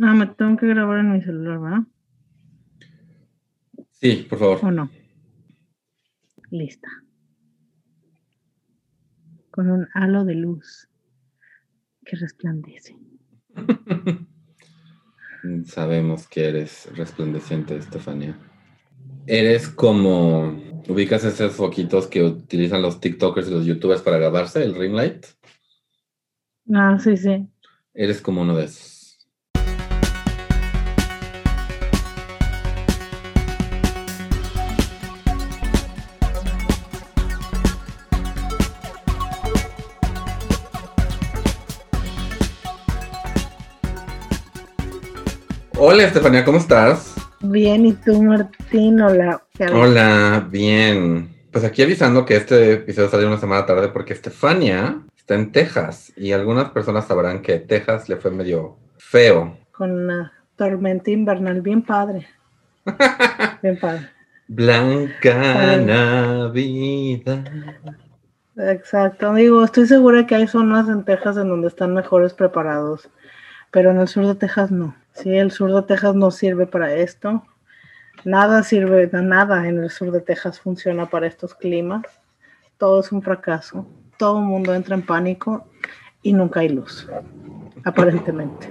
Ah, me tengo que grabar en mi celular, ¿verdad? Sí, por favor. ¿O no? Lista. Con un halo de luz que resplandece. Sabemos que eres resplandeciente, Estefania. Eres como. ¿Ubicas esos foquitos que utilizan los TikTokers y los YouTubers para grabarse, el ring light? Ah, sí, sí. Eres como uno de esos. Hola, Estefania, ¿cómo estás? Bien, ¿y tú, Martín? Hola. Hola, bien. Pues aquí avisando que este episodio salió una semana tarde porque Estefania está en Texas y algunas personas sabrán que Texas le fue medio feo. Con una tormenta invernal bien padre. bien padre. Blanca Navidad. Exacto, digo, estoy segura que hay zonas en Texas en donde están mejores preparados, pero en el sur de Texas no. Sí, el sur de Texas no sirve para esto. Nada sirve, nada en el sur de Texas funciona para estos climas. Todo es un fracaso. Todo el mundo entra en pánico y nunca hay luz, aparentemente.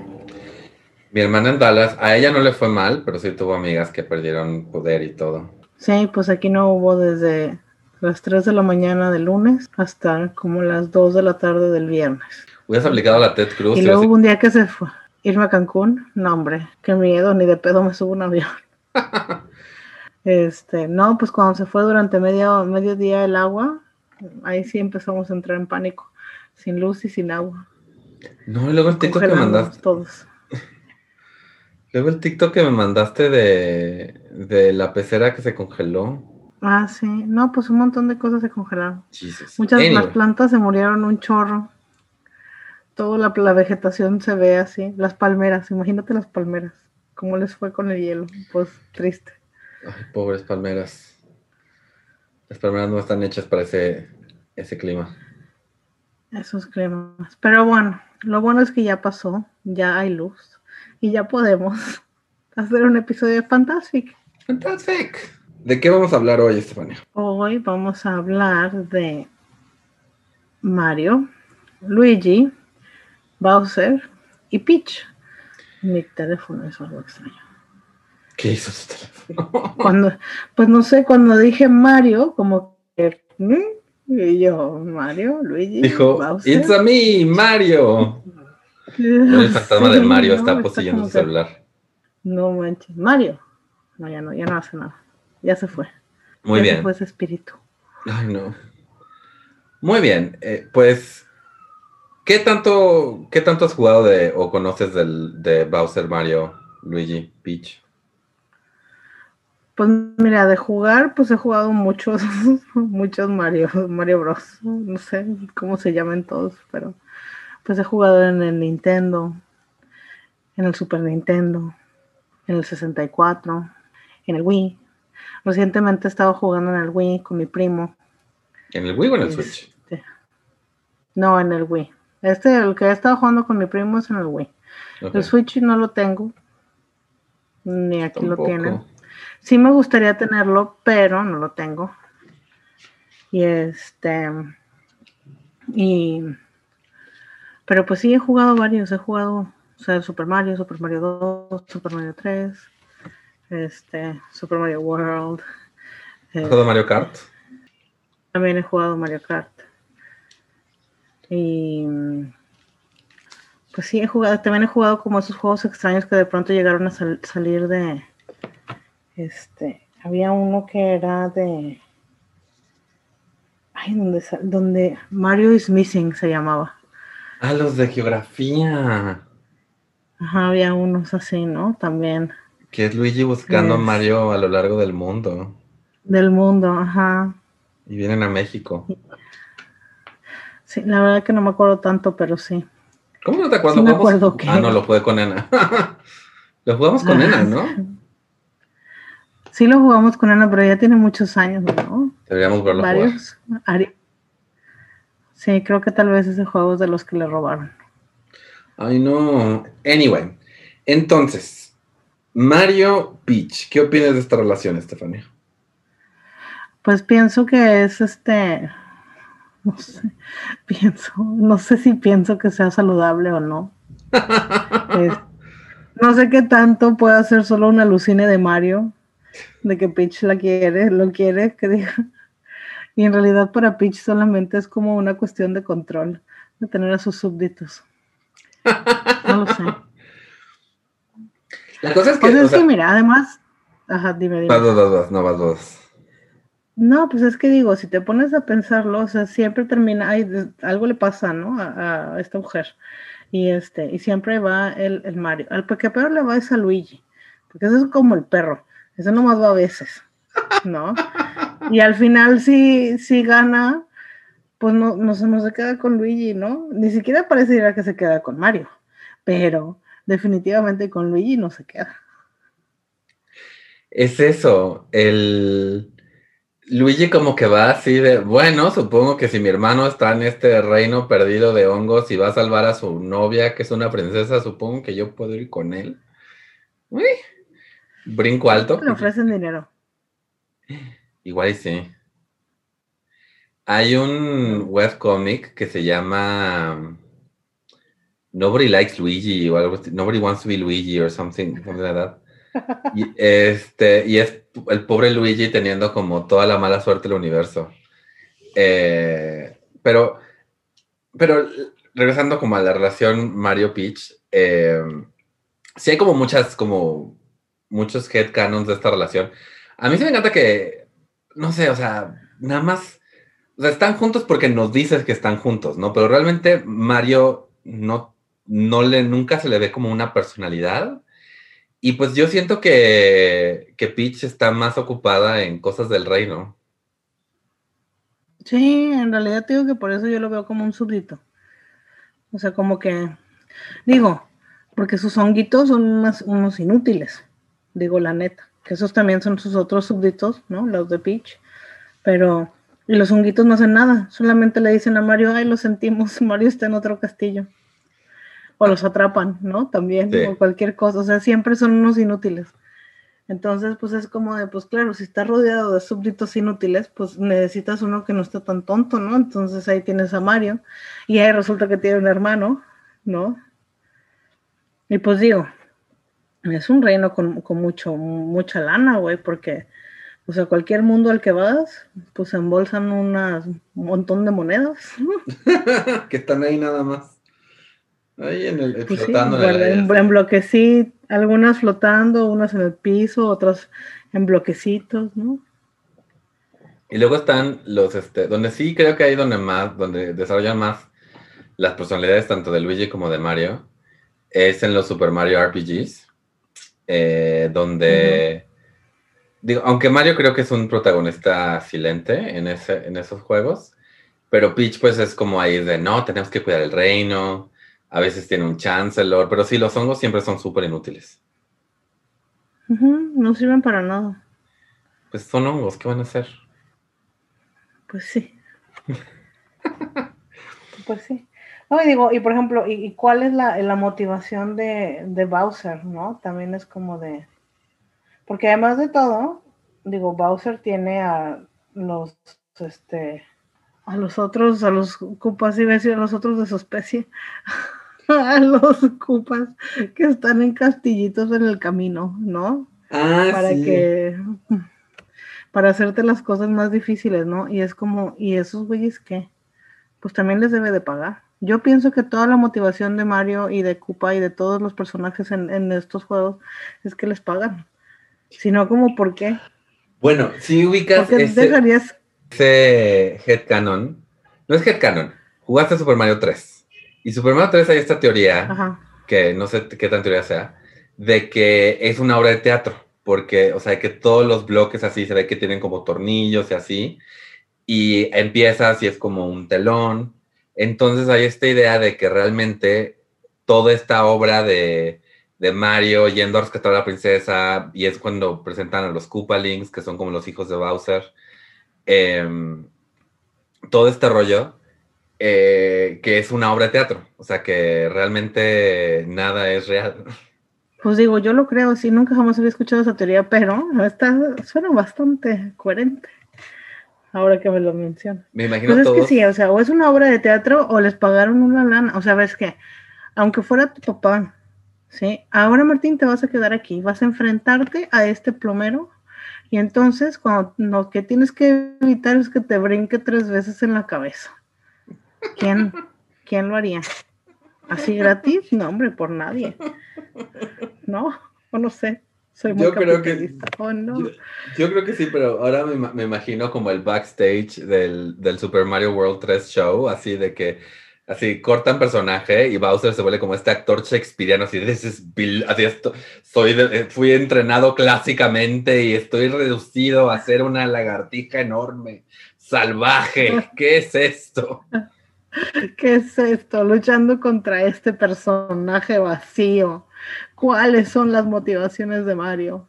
Mi hermana en Dallas, a ella no le fue mal, pero sí tuvo amigas que perdieron poder y todo. Sí, pues aquí no hubo desde las 3 de la mañana del lunes hasta como las 2 de la tarde del viernes. Hubieras aplicado la TED Cruz. Y luego hubo un día que se fue. Irme a Cancún, no hombre, qué miedo, ni de pedo me subo un avión. este, no, pues cuando se fue durante medio, medio día el agua, ahí sí empezamos a entrar en pánico, sin luz y sin agua. No, y luego el TikTok que mandaste. Todos. Luego el TikTok que me mandaste de, de la pecera que se congeló. Ah, sí. No, pues un montón de cosas se congelaron. Muchas de las plantas se murieron un chorro toda la, vegetación se ve así, las palmeras, imagínate las palmeras, cómo les fue con el hielo, pues triste. Ay, pobres palmeras. Las palmeras no están hechas para ese, ese clima. Esos climas. Pero bueno, lo bueno es que ya pasó, ya hay luz y ya podemos hacer un episodio de Fantastic. Fantastic. ¿De qué vamos a hablar hoy, Estefania? Hoy vamos a hablar de Mario, Luigi, Bowser y Peach. Mi teléfono es algo extraño. ¿Qué hizo su teléfono? Cuando, pues no sé, cuando dije Mario, como que. Y yo, Mario, Luigi. Dijo, Bowser. It's a me, Mario. El fantasma de Mario está poseyendo su celular. No manches. Mario. No, ya no, ya no hace nada. Ya se fue. Muy ya bien. Se fue ese espíritu. Ay, no. Muy bien. Eh, pues ¿Qué tanto, ¿Qué tanto has jugado de o conoces del, de Bowser, Mario, Luigi, Peach? Pues mira, de jugar, pues he jugado muchos, muchos Mario, Mario Bros. No sé cómo se llaman todos, pero pues he jugado en el Nintendo, en el Super Nintendo, en el 64, en el Wii. Recientemente he estado jugando en el Wii con mi primo. ¿En el Wii o en el Switch? Este, no, en el Wii. Este, el que he estado jugando con mi primo es en el Wii. El Switch no lo tengo. Ni aquí lo tienen. Sí me gustaría tenerlo, pero no lo tengo. Y este. Y. Pero pues sí he jugado varios. He jugado, o sea, Super Mario, Super Mario 2, Super Mario 3, este, Super Mario World. ¿Has jugado Mario Kart? También he jugado Mario Kart. Y pues sí, he jugado, también he jugado como esos juegos extraños que de pronto llegaron a salir de este, había uno que era de ay, donde, donde Mario is Missing se llamaba. Ah, los de geografía. Ajá, había unos así, ¿no? También. Que es Luigi buscando a Mario a lo largo del mundo. Del mundo, ajá. Y vienen a México. Sí, la verdad que no me acuerdo tanto, pero sí. ¿Cómo no te acuerdas? Sí me acuerdo que... Ah, no, lo jugué con Ena. lo jugamos con Ena, ¿no? Sí, lo jugamos con Ena, pero ya tiene muchos años, ¿no? Deberíamos verlo Varios. Jugar. Sí, creo que tal vez ese juego es de los que le robaron. Ay, no. Anyway, Entonces, Mario Peach, ¿qué opinas de esta relación, Estefanía? Pues pienso que es este, no sé, pienso, no sé si pienso que sea saludable o no. no sé qué tanto puede hacer solo una alucine de Mario, de que Peach la quiere, lo quiere, que diga. Y en realidad para Peach solamente es como una cuestión de control, de tener a sus súbditos. No lo sé. La cosa es que. Pues es que, mira, además. Ajá, dime, dime. Vas dos, dos, dos, no vas dos. No, pues es que digo, si te pones a pensarlo, o sea, siempre termina, algo le pasa, ¿no? A, esta mujer. Y este, y siempre va el, el Mario. Al que peor le va es a Luigi, porque eso es como el perro, eso nomás va a veces, ¿no? Y al final si, si gana, pues no, no, no se queda con Luigi, ¿no? Ni siquiera pareciera que se queda con Mario, pero definitivamente con Luigi no se queda. Es eso, el Luigi como que va así de, bueno, supongo que si mi hermano está en este reino perdido de hongos y va a salvar a su novia, que es una princesa, supongo que yo puedo ir con él. Uy, brinco alto. Le ofrecen dinero. Igual y sí. Hay un webcomic que se llama Nobody Likes Luigi o algo así. Nobody Wants to be Luigi or something, something like that. Y, este, y es el pobre Luigi teniendo como toda la mala suerte del universo. Eh, pero, pero regresando como a la relación Mario Peach, eh, sí hay como muchas, como muchos headcanons de esta relación. A mí sí me encanta que, no sé, o sea, nada más, están juntos porque nos dices que están juntos, ¿no? Pero realmente Mario no, no le, nunca se le ve como una personalidad y pues yo siento que, que Peach está más ocupada en cosas del reino. Sí, en realidad digo que por eso yo lo veo como un súbdito. O sea, como que, digo, porque sus honguitos son unos inútiles, digo la neta, que esos también son sus otros súbditos, ¿no? Los de Peach, pero y los honguitos no hacen nada, solamente le dicen a Mario, ay, lo sentimos, Mario está en otro castillo o los atrapan, ¿no? También, o cualquier cosa, o sea, siempre son unos inútiles. Entonces, pues es como de, pues claro, si estás rodeado de súbditos inútiles, pues necesitas uno que no esté tan tonto, ¿no? Entonces ahí tienes a Mario y ahí resulta que tiene un hermano, ¿no? Y pues digo, es un reino con, con mucho, mucha lana, güey, porque, o sea, cualquier mundo al que vas, pues embolsan unas, un montón de monedas. que están ahí nada más. Ahí en el, pues flotando en, algunas flotando, unas en el piso, otras en bloquecitos, ¿no? Y luego están los, este, donde sí creo que hay donde más, donde desarrollan más las personalidades tanto de Luigi como de Mario, es en los Super Mario RPGs, eh, donde, digo, aunque Mario creo que es un protagonista silente en, ese, en esos juegos, pero Peach pues es como ahí de, no, tenemos que cuidar el reino, a veces tiene un chancellor, pero sí, los hongos siempre son súper inútiles. no sirven para nada. Pues son hongos, ¿qué van a hacer? Pues sí. pues sí. No, y digo, y por ejemplo, ¿y, cuál es la, motivación de, de, Bowser, no? También es como de... Porque además de todo, digo, Bowser tiene a los, este, a los otros, a los cupas y a los otros de su especie, a los cupas que están en castillitos en el camino, ¿no? Ah, para que para hacerte las cosas más difíciles, ¿no? Y es como, ¿y esos güeyes qué? Pues también les debe de pagar. Yo pienso que toda la motivación de Mario y de Koopa y de todos los personajes en, estos juegos es que les pagan. Si no, como por qué? Bueno, si ubicas ¿Por ese, dejarías... ese headcanon, no es headcanon, jugaste Super Mario 3. Y Super Mario 3 hay esta teoría, que no sé qué tan teoría sea, de que es una obra de teatro, porque, o sea, que todos los bloques así se ve que tienen como tornillos y así, y empiezas y es como un telón. Entonces hay esta idea de que realmente toda esta obra de, de Mario yendo a rescatar a la princesa, y es cuando presentan a los Koopalings, que son como los hijos de Bowser, em, todo este rollo eh, que es una obra de teatro, o sea que realmente nada es real. Pues digo, yo lo creo, sí, nunca jamás había escuchado esa teoría, pero está, suena bastante coherente. Ahora que me lo mencionas. Me imagino pues es que sí, o sea, o es una obra de teatro o les pagaron una lana. O sea, ves que, aunque fuera tu papá, ¿sí? Ahora Martín te vas a quedar aquí, vas a enfrentarte a este plomero y entonces cuando lo que tienes que evitar es que te brinque tres veces en la cabeza. ¿Quién, quién lo haría? ¿Así gratis? No, hombre, por nadie. ¿No? O no sé. Soy muy yo creo que yo, creo que sí, pero ahora me, imagino como el backstage del, del, Super Mario World 3 show, así de que así cortan personaje y Bowser se vuelve como este actor shakespeariano, así de así esto, soy eh, fui entrenado clásicamente y estoy reducido a ser una lagartija enorme, salvaje. ¿Qué es esto? ¿Qué es esto? Luchando contra este personaje vacío. ¿Cuáles son las motivaciones de Mario?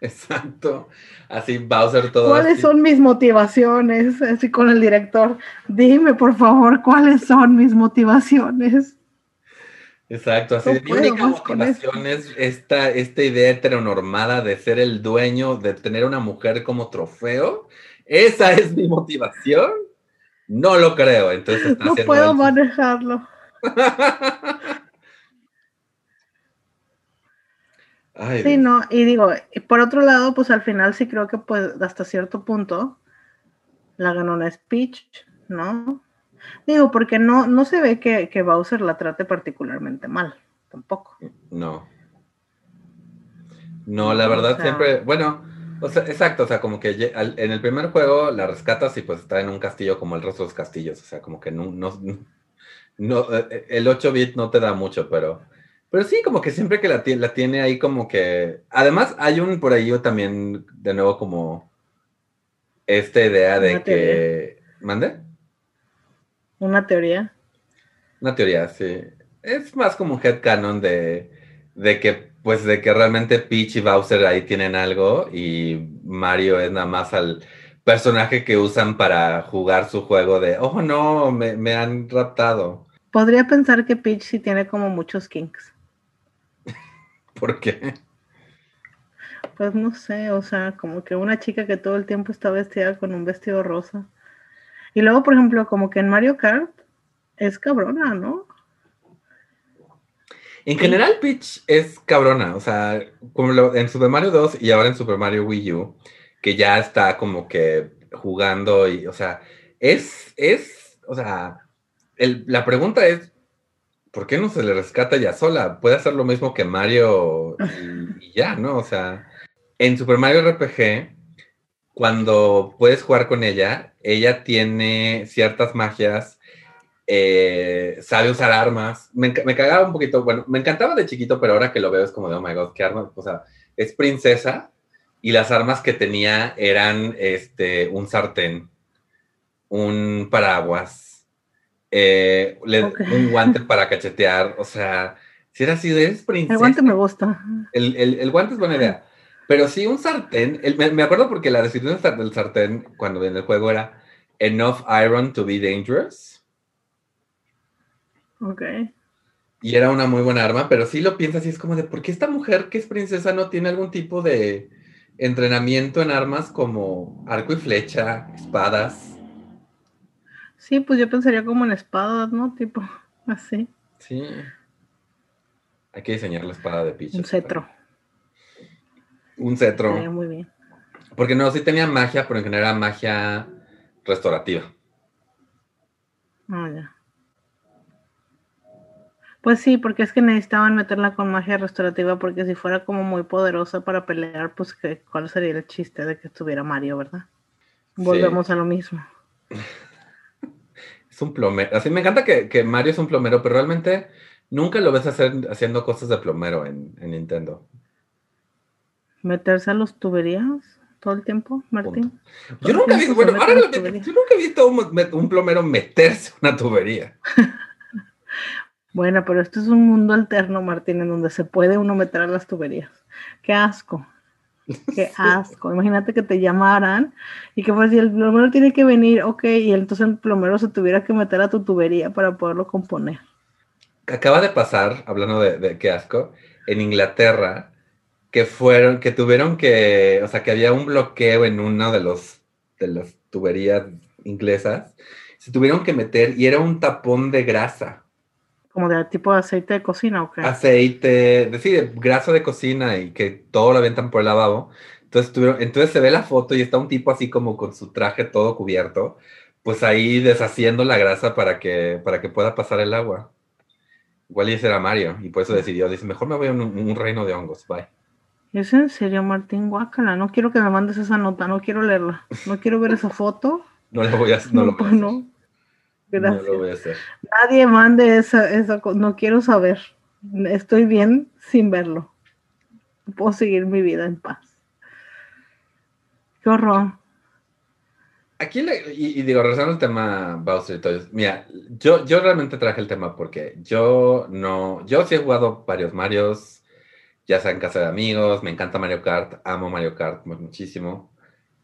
Exacto. Así Bowser todo. ¿Cuáles son mis motivaciones? Así con el director. Dime, por favor, ¿cuáles son mis motivaciones? Exacto, así mi única motivación es esta, esta idea heteronormada de ser el dueño, de tener una mujer como trofeo. Esa es mi motivación. No lo creo, entonces no puedo manejarlo. sí, no, y digo, por otro lado, pues al final sí creo que pues hasta cierto punto la ganó una speech, ¿no? Digo, porque no, no se ve que, que Bowser la trate particularmente mal, tampoco. No. No, la verdad siempre, bueno, o sea, exacto, o sea, como que en el primer juego la rescatas y pues está en un castillo como el resto de los castillos, o sea, como que no, no, no eh, el 8-bit no te da mucho, pero, pero sí, como que siempre que la, la tiene ahí como que, además hay un por ahí también, de nuevo, como esta idea de que, ¿mande? Una teoría. Una teoría, sí. Es más como un headcanon de, de que pues de que realmente Peach y Bowser ahí tienen algo y Mario es nada más al personaje que usan para jugar su juego de, oh no, me, han raptado. Podría pensar que Peach sí tiene como muchos kinks. ¿Por qué? Pues no sé, o sea, como que una chica que todo el tiempo está vestida con un vestido rosa. Y luego, por ejemplo, como que en Mario Kart es cabrona, ¿no? En general, Peach es cabrona. O sea, como en Super Mario 2 y ahora en Super Mario Wii U, que ya está como que jugando y, o sea, es, es, o sea, la pregunta es, ¿por qué no se le rescata ya sola? Puede hacer lo mismo que Mario y, y ya, ¿no? O sea, en Super Mario RPG, cuando puedes jugar con ella, ella tiene ciertas magias eh, sabe usar armas. Me, cagaba un poquito, bueno, me encantaba de chiquito, pero ahora que lo veo es como de, oh my god, qué armas. O sea, es princesa y las armas que tenía eran este, un sartén, un paraguas, eh, un guante para cachetear. O sea, si era así, es princesa. El guante me gusta. El, guante es buena idea. Pero sí, un sartén. me, acuerdo porque la descripción del sartén cuando en el juego era enough iron to be dangerous. Ok. Y era una muy buena arma, pero sí lo piensas y es como de, ¿por qué esta mujer que es princesa no tiene algún tipo de entrenamiento en armas como arco y flecha, espadas? Sí, pues yo pensaría como en espadas, ¿no? Tipo, así. Sí. Hay que diseñar la espada de Peach. Un cetro. Un cetro. muy bien. Porque no, sí tenía magia, pero en general era magia restaurativa. Ah, ya. Pues sí, porque es que necesitaban meterla con magia restaurativa, porque si fuera como muy poderosa para pelear, pues ¿cuál sería el chiste de que estuviera Mario, verdad? Volvemos a lo mismo. Es un plomero. Así me encanta que, Mario es un plomero, pero realmente nunca lo ves hacer, haciendo cosas de plomero en, Nintendo. ¿Meterse a los tuberías todo el tiempo, Martín? Yo nunca, he visto, bueno, ahora yo nunca he visto un plomero meterse una tubería. Bueno, pero esto es un mundo alterno, Martín, en donde se puede uno meter a las tuberías. Qué asco. Qué asco. Imagínate que te llamaran y que pues si el plomero tiene que venir, ok, y entonces el plomero se tuviera que meter a tu tubería para poderlo componer. Acaba de pasar, hablando de, qué asco, en Inglaterra que fueron, que tuvieron que, o sea, que había un bloqueo en una de los de las tuberías inglesas, se tuvieron que meter y era un tapón de grasa. ¿Como de tipo de aceite de cocina o qué? Aceite, sí, grasa de cocina y que todo lo aventan por el lavabo. Entonces, tuvieron, entonces se ve la foto y está un tipo así como con su traje todo cubierto, pues ahí deshaciendo la grasa para que, para que pueda pasar el agua. Igual y ese era Mario, y por eso decidió, dice, mejor me voy a un, reino de hongos, bye. ¿Es en serio, Martín Guácala? No quiero que me mandes esa nota, no quiero leerla, no quiero ver esa foto. No la voy a, no, lo voy a no. Gracias. No lo voy a hacer. Nadie mande esa, esa no quiero saber. Estoy bien sin verlo. Puedo seguir mi vida en paz. Qué horror. Aquí, y, digo, regresando al tema Bowser y mira, yo, yo realmente traje el tema porque yo no, yo sí he jugado varios Marios, ya sea en casa de amigos, me encanta Mario Kart, amo Mario Kart muchísimo,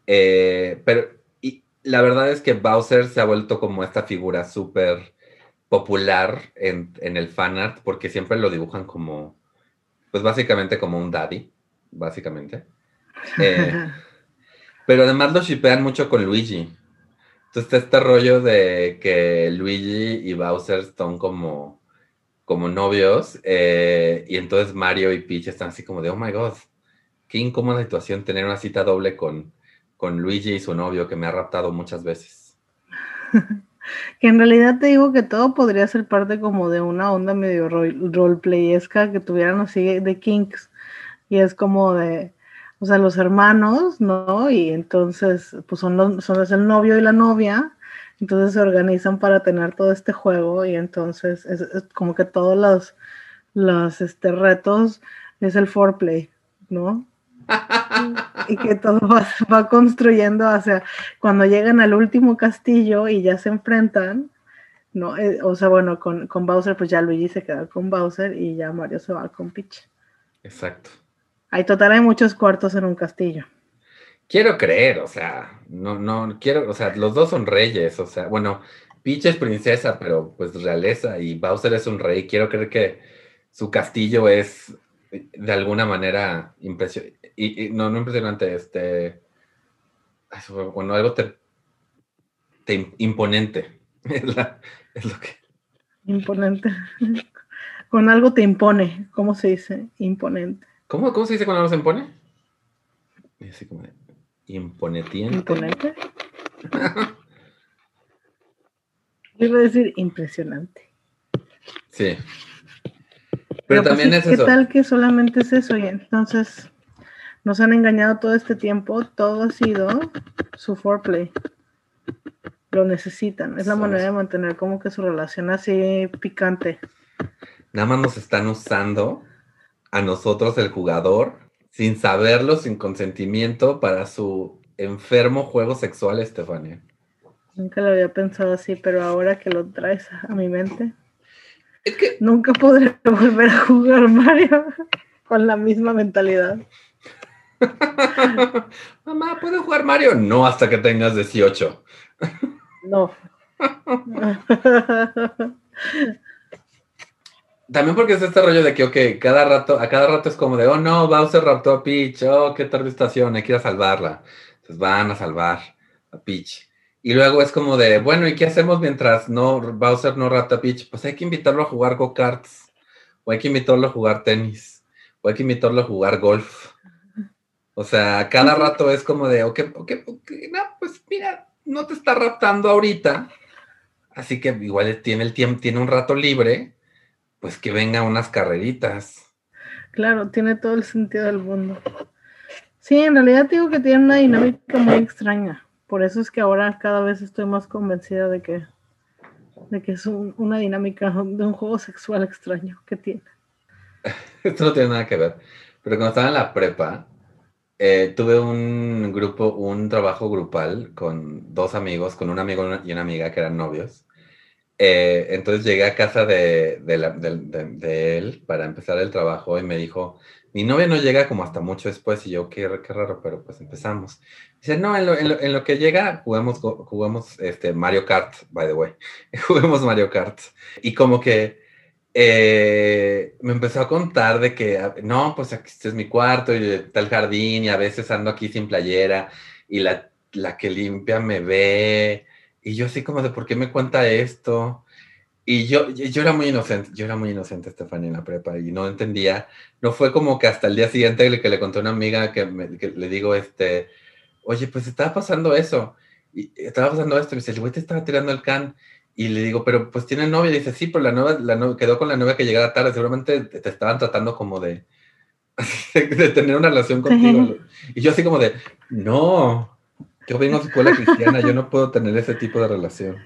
eh, pero y la verdad es que Bowser se ha vuelto como esta figura súper popular en, en el fanart porque siempre lo dibujan como, pues básicamente como un daddy, básicamente. Eh, Pero además lo shipean mucho con Luigi. Entonces está este rollo de que Luigi y Bowser son como, como novios. Eh, y entonces Mario y Peach están así como de, oh my god, qué incómoda situación tener una cita doble con, con Luigi y su novio que me ha raptado muchas veces. que en realidad te digo que todo podría ser parte como de una onda medio roleplayesca que tuvieran así de kinks. Y es como de, o sea, los hermanos, ¿no? Y entonces, pues son, los, el novio y la novia, entonces se organizan para tener todo este juego y entonces es, como que todos los, los este, retos es el foreplay, ¿no? Y que todo va, construyendo hacia cuando llegan al último castillo y ya se enfrentan, ¿no? Eh, o sea, bueno, con, con Bowser, pues ya Luigi se queda con Bowser y ya Mario se va con Peach. Exacto. Hay total, hay muchos cuartos en un castillo. Quiero creer, o sea, no, no, quiero, o sea, los dos son reyes, o sea, bueno, Peach es princesa, pero pues realeza y Bowser es un rey. Quiero creer que su castillo es de alguna manera impresionante, y, no, no impresionante, este, bueno, algo te, imponente, es, lo que... Imponente. Con algo te impone, ¿cómo se dice? Imponente. ¿Cómo, ¿Cómo se dice cuando algo se impone? Así como de imponetiente. ¿Imponente? Yo iba a decir impresionante. Sí. Pero, pues también es eso. ¿Qué tal que solamente es eso? Y entonces nos han engañado todo este tiempo. Todo ha sido su foreplay. Lo necesitan. Es la manera de mantener como que su relación así picante. Nada más nos están usando a nosotros, el jugador, sin saberlo, sin consentimiento, para su enfermo juego sexual, Estefania. Nunca lo había pensado así, pero ahora que lo traes a mi mente, es que nunca podré volver a jugar Mario con la misma mentalidad. Mamá, ¿puedo jugar Mario? No, hasta que tengas 18. no. También porque es este rollo de que, ok, cada rato, a cada rato es como de, oh no, Bowser raptó a Peach, oh, qué tarde estación, hay que ir a salvarla. Entonces van a salvar a Peach. Y luego es como de, bueno, ¿y qué hacemos mientras no Bowser no rapta a Peach? Pues hay que invitarlo a jugar go-karts, o hay que invitarlo a jugar tenis, o hay que invitarlo a jugar golf. O sea, cada rato es como de, ok, ok, ok, no, pues mira, no te está raptando ahorita, así que igual tiene el tiempo, tiene un rato libre, pues que venga unas carreritas. Claro, tiene todo el sentido del mundo. Sí, en realidad digo que tiene una dinámica muy extraña. Por eso es que ahora cada vez estoy más convencida de que, de que es una dinámica de un juego sexual extraño que tiene. Esto no tiene nada que ver. Pero cuando estaba en la prepa, eh, tuve un grupo, un trabajo grupal con dos amigos, con un amigo y una amiga que eran novios. Eh, entonces llegué a casa de, él para empezar el trabajo y me dijo, mi novia no llega como hasta mucho después y yo, qué, qué raro, pero pues empezamos. Dice, no, en lo, que llega jugamos, jugamos este, Mario Kart, by the way, jugamos Mario Kart. Y como que eh, me empezó a contar de que, no, pues aquí este es mi cuarto y está el jardín y a veces ando aquí sin playera y la, la que limpia me ve. Y yo así como de, ¿por qué me cuenta esto? Y yo, yo era muy inocente, yo era muy inocente, Estefania, en la prepa, y no entendía. No fue como que hasta el día siguiente que le conté a una amiga que, le digo, este, oye, pues estaba pasando eso, y estaba pasando esto, y me dice, el güey te estaba tirando el can, y le digo, pero pues tiene novia, y dice, sí, pero la nueva, la quedó con la novia que llegara tarde, seguramente te, estaban tratando como de, de tener una relación contigo. Y yo así como de, no, yo vengo de escuela cristiana, yo no puedo tener ese tipo de relación.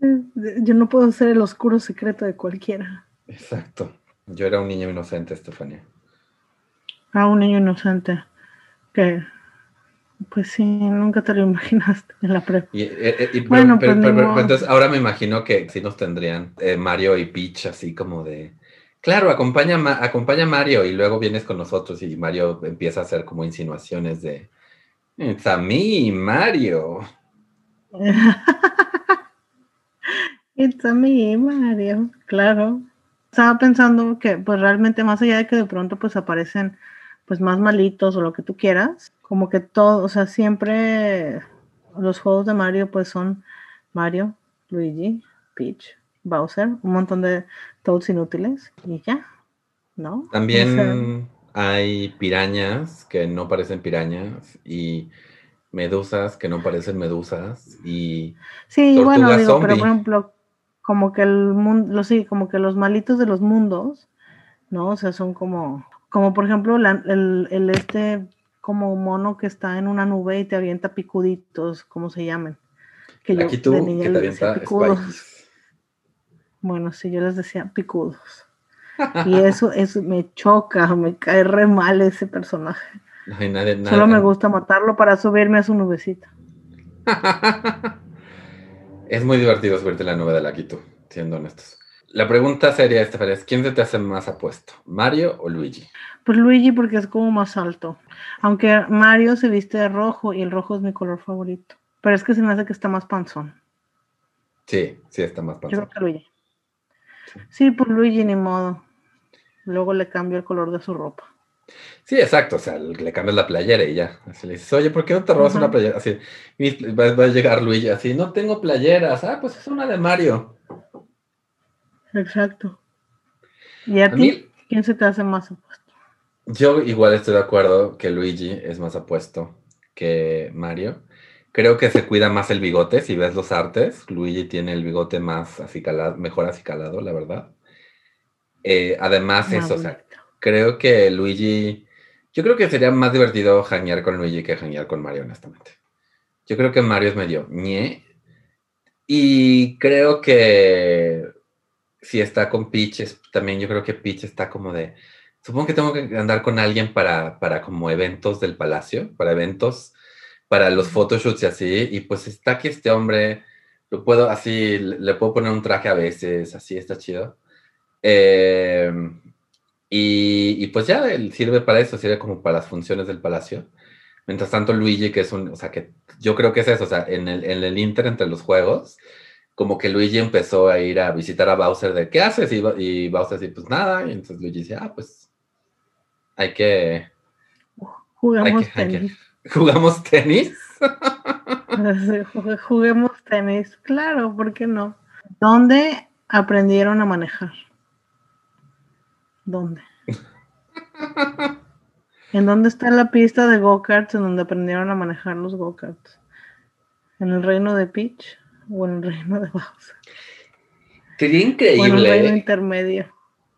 Yo no puedo ser el oscuro secreto de cualquiera. Exacto. Yo era un niño inocente, Estefanía. Ah, un niño inocente. Que, pues sí, nunca te lo imaginaste en la prepa. Y, eh, eh, bueno, pero, pues entonces ahora me imagino que sí nos tendrían eh, Mario y Peach así como de... Claro, acompaña, acompaña a Mario y luego vienes con nosotros y Mario empieza a hacer como insinuaciones de... Es a mí, Mario. It's a me, Mario, claro. Estaba pensando que pues realmente más allá de que de pronto pues aparecen pues más malitos o lo que tú quieras, como que todo, o sea, siempre los juegos de Mario pues son Mario, Luigi, Peach, Bowser, un montón de toads inútiles y ya, ¿no? También hay pirañas que no parecen pirañas y medusas que no parecen medusas y sí, bueno, digo, pero por ejemplo, como que el mundo, sí, como que los malitos de los mundos, ¿no? O sea, son como, como por ejemplo el, el, este como mono que está en una nube y te avienta picuditos, como se llaman. Que yo Aquí tú, de niña que te avienta picudos. Bueno, sí, yo les decía picudos. Y eso, eso me choca, me cae re mal ese personaje. Solo me gusta matarlo para subirme a su nubecita. Es muy divertido subirte la nube de la Quito, siendo honestos. La pregunta sería, Estefania, es ¿quién se te hace más apuesto, Mario o Luigi? Pues Luigi porque es como más alto. Aunque Mario se viste de rojo y el rojo es mi color favorito. Pero es que se me hace que está más panzón. Sí, sí está más panzón. Yo creo que Luigi. Sí, pues Luigi ni modo. Luego le cambio el color de su ropa. Sí, exacto, o sea, le cambias la playera y ya. Así le dices, oye, ¿por qué no te robas una playera? Así, va, a llegar Luigi así, no tengo playeras. Ah, pues es una de Mario. Exacto. ¿Y a, ti? ¿Quién se te hace más apuesto? Yo igual estoy de acuerdo que Luigi es más apuesto que Mario. Creo que se cuida más el bigote, si ves los artes. Luigi tiene el bigote más acicalado, mejor acicalado, la verdad. Eh, además, eso, o sea, creo que Luigi, yo creo que sería más divertido janguear con Luigi que janguear con Mario, honestamente. Yo creo que Mario es medio ñe. Y creo que si está con Peach, también yo creo que Peach está como de, supongo que tengo que andar con alguien para, para como eventos del palacio, para eventos, para los photoshoots y así, y pues está aquí este hombre, lo puedo así, le puedo poner un traje a veces, así está chido. Eh, y, pues ya él sirve para eso, sirve como para las funciones del palacio. Mientras tanto, Luigi, que es un, o sea, que yo creo que es eso, o sea, en el, en el Inter entre los juegos, como que Luigi empezó a ir a visitar a Bowser de ¿qué haces? Y, y Bowser dice, pues nada, y entonces Luigi dice, ah, pues hay que... Jugamos tenis. ¿Jugamos tenis? Juguemos tenis, claro, ¿por qué no? ¿Dónde aprendieron a manejar? ¿Dónde? ¿En dónde está la pista de go-karts en donde aprendieron a manejar los go-karts? ¿En el reino de Peach o en el reino de Bowser? Sería increíble. en el reino intermedio.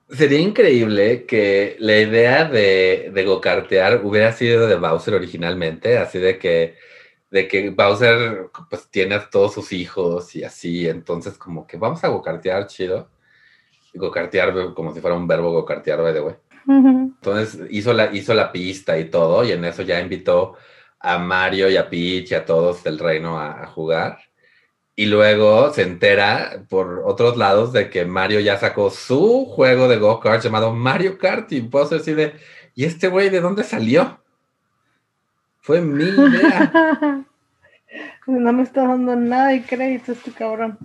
Sería increíble que la idea de, de go-kartear hubiera sido de Bowser originalmente, así de que, de que Bowser pues tiene a todos sus hijos y así, entonces como que vamos a go-kartear chido gocartear como si fuera un verbo gocartear, by the way. Entonces hizo la, hizo la pista y todo, y en eso ya invitó a Mario y a Peach y a todos del reino a, jugar. Y luego se entera por otros lados de que Mario ya sacó su juego de go-kart llamado Mario Kart. Y puedo decir de, ¿y este güey de dónde salió? Fue mi idea. no me está dando nada de crédito este cabrón.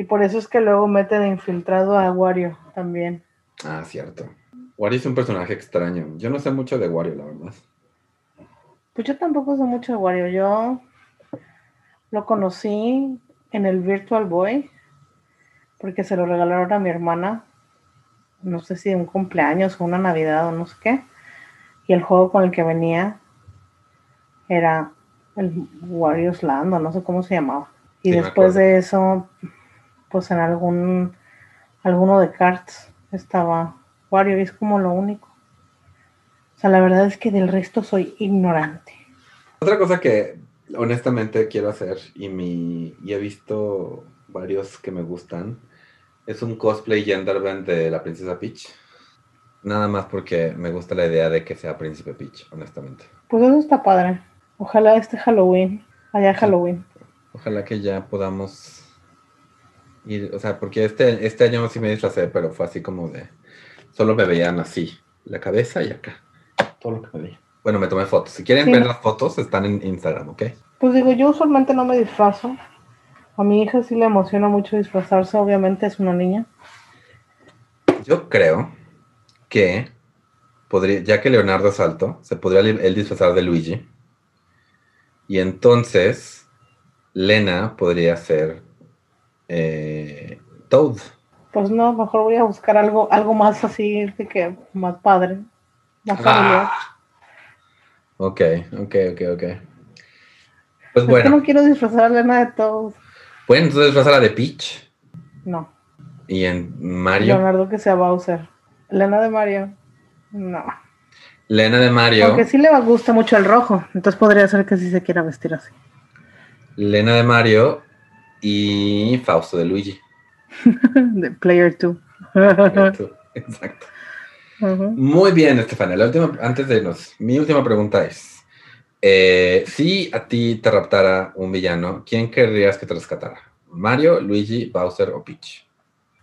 Y por eso es que luego mete de infiltrado a Wario también. Ah, cierto. Wario es un personaje extraño. Yo no sé mucho de Wario, la verdad. Pues yo tampoco sé mucho de Wario. Yo lo conocí en el Virtual Boy porque se lo regalaron a mi hermana. No sé si un cumpleaños o una Navidad o no sé qué. Y el juego con el que venía era el Wario's Land o no sé cómo se llamaba. Y después de eso, pues en algún alguno de cards estaba Wario y es como lo único. O sea, la verdad es que del resto soy ignorante. Otra cosa que honestamente quiero hacer y, mi, y he visto varios que me gustan es un cosplay genderbend de la princesa Peach. Nada más porque me gusta la idea de que sea príncipe Peach, honestamente. Pues eso está padre. Ojalá este Halloween, allá Halloween. Ojalá que ya podamos ir, o sea, porque este, este año sí me disfrazé, pero fue así como de Solo me veían así, la cabeza y acá. Todo lo que me veía. Bueno, me tomé fotos. Si quieren ver las fotos, están en Instagram, ¿ok? Pues digo, yo usualmente no me disfrazo. A mi hija sí le emociona mucho disfrazarse, obviamente es una niña. Yo creo que podría, ya que Leonardo es alto, se podría él disfrazar de Luigi. Y entonces Lena podría ser eh, Toad. Pues no, mejor voy a buscar algo, algo más así, de que más padre, más ah. familiar. Ok, ok, ok, ok. Pues bueno. Es no quiero disfrazar a Lena de todos. ¿Pueden entonces disfrazarla de Peach? No. ¿Y en Mario? Leonardo que sea Bowser. Lena de Mario. No. Lena de Mario. Porque sí le gusta mucho el rojo. Entonces podría ser que sí se quiera vestir así. Lena de Mario y Fausto de Luigi. de Player 2. Exacto. Muy bien, Estefania. La última, antes de irnos, mi última pregunta es: eh, si a ti te raptara un villano, ¿quién querrías que te rescatara? ¿Mario, Luigi, Bowser o Peach?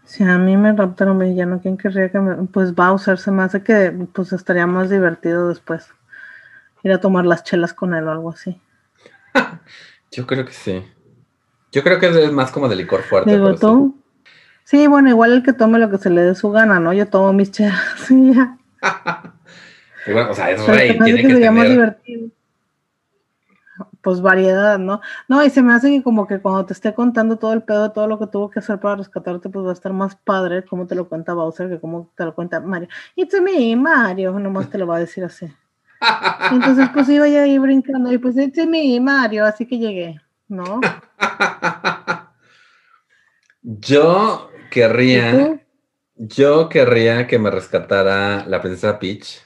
Si a mí me raptara un villano, ¿quién querría que me.? Pues Bowser se me hace que pues estaría más divertido después. Ir a tomar las chelas con él o algo así. Yo creo que sí. Yo creo que es más como de licor fuerte. Tú, Sí, bueno, igual el que tome lo que se le dé su gana, ¿no? Yo tomo mis chelas y ya. bueno, o sea, es rey, tiene que, tener... más divertido. Pues variedad, ¿no? No, y se me hace que como que cuando te esté contando todo el pedo todo lo que tuvo que hacer para rescatarte, pues va a estar más padre como te lo cuenta Bowser que como te lo cuenta Mario. It's me, Mario, nomás te lo va a decir así. Entonces, pues iba ya ahí brincando y pues it's me, Mario, así que llegué, ¿no? Yo querría, yo querría que me rescatara la princesa Peach,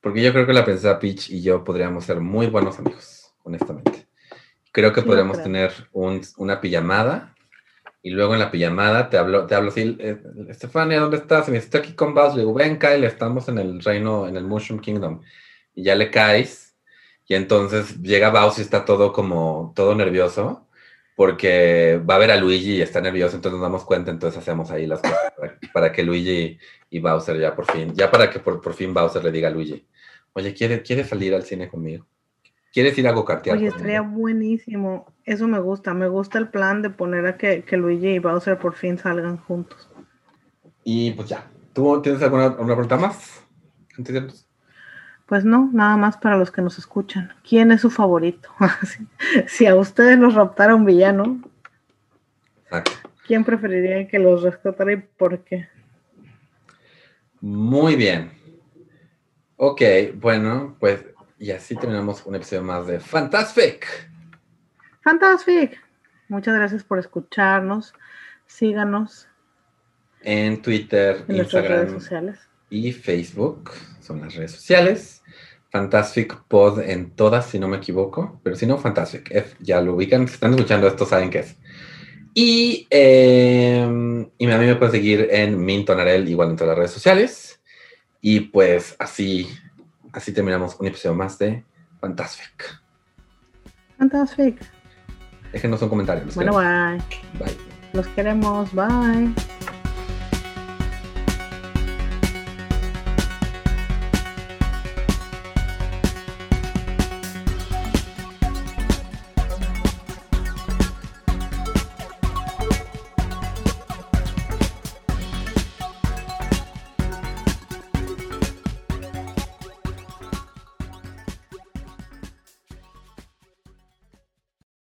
porque yo creo que la princesa Peach y yo podríamos ser muy buenos amigos, honestamente. Creo que podríamos tener una pijamada y luego en la pijamada te hablo, te hablo así, eh, Estefania, ¿dónde estás? Y me estoy aquí con Buzz, le digo, ven Kyle, estamos en el reino, en el Mushroom Kingdom. Y ya le caes y entonces llega Bowser y está todo como, todo nervioso porque va a ver a Luigi y está nervioso, entonces nos damos cuenta, entonces hacemos ahí las cosas para, que Luigi y Bowser ya por fin, ya para que por, fin Bowser le diga a Luigi, oye, ¿quieres quiere salir al cine conmigo? ¿Quieres ir a gocartear? Oye, estaría buenísimo. Eso me gusta. Me gusta el plan de poner a que, Luigi y Bowser por fin salgan juntos. Y pues ya. ¿Tú tienes alguna, alguna pregunta más? Antes pues no, nada más para los que nos escuchan. ¿Quién es su favorito? si a ustedes los raptara un villano, ¿quién preferiría que los rescatara y por qué? Muy bien. Ok, bueno, pues y así terminamos un episodio más de Fantastic. Fantastic. Muchas gracias por escucharnos. Síganos. En Twitter, en Instagram redes sociales. y Facebook son las redes sociales. Fantastic Pod en todas, si no me equivoco, pero si no, Fantastic. ya lo ubican, si están escuchando esto, saben qué es. Y, eh, y a mí me pueden seguir en Mintonarel, igual en todas las redes sociales. Y pues así, así terminamos un episodio más de Fantastic. Fantastic. Déjenos un comentario. Bueno, bye. Bye. Los queremos. Bye.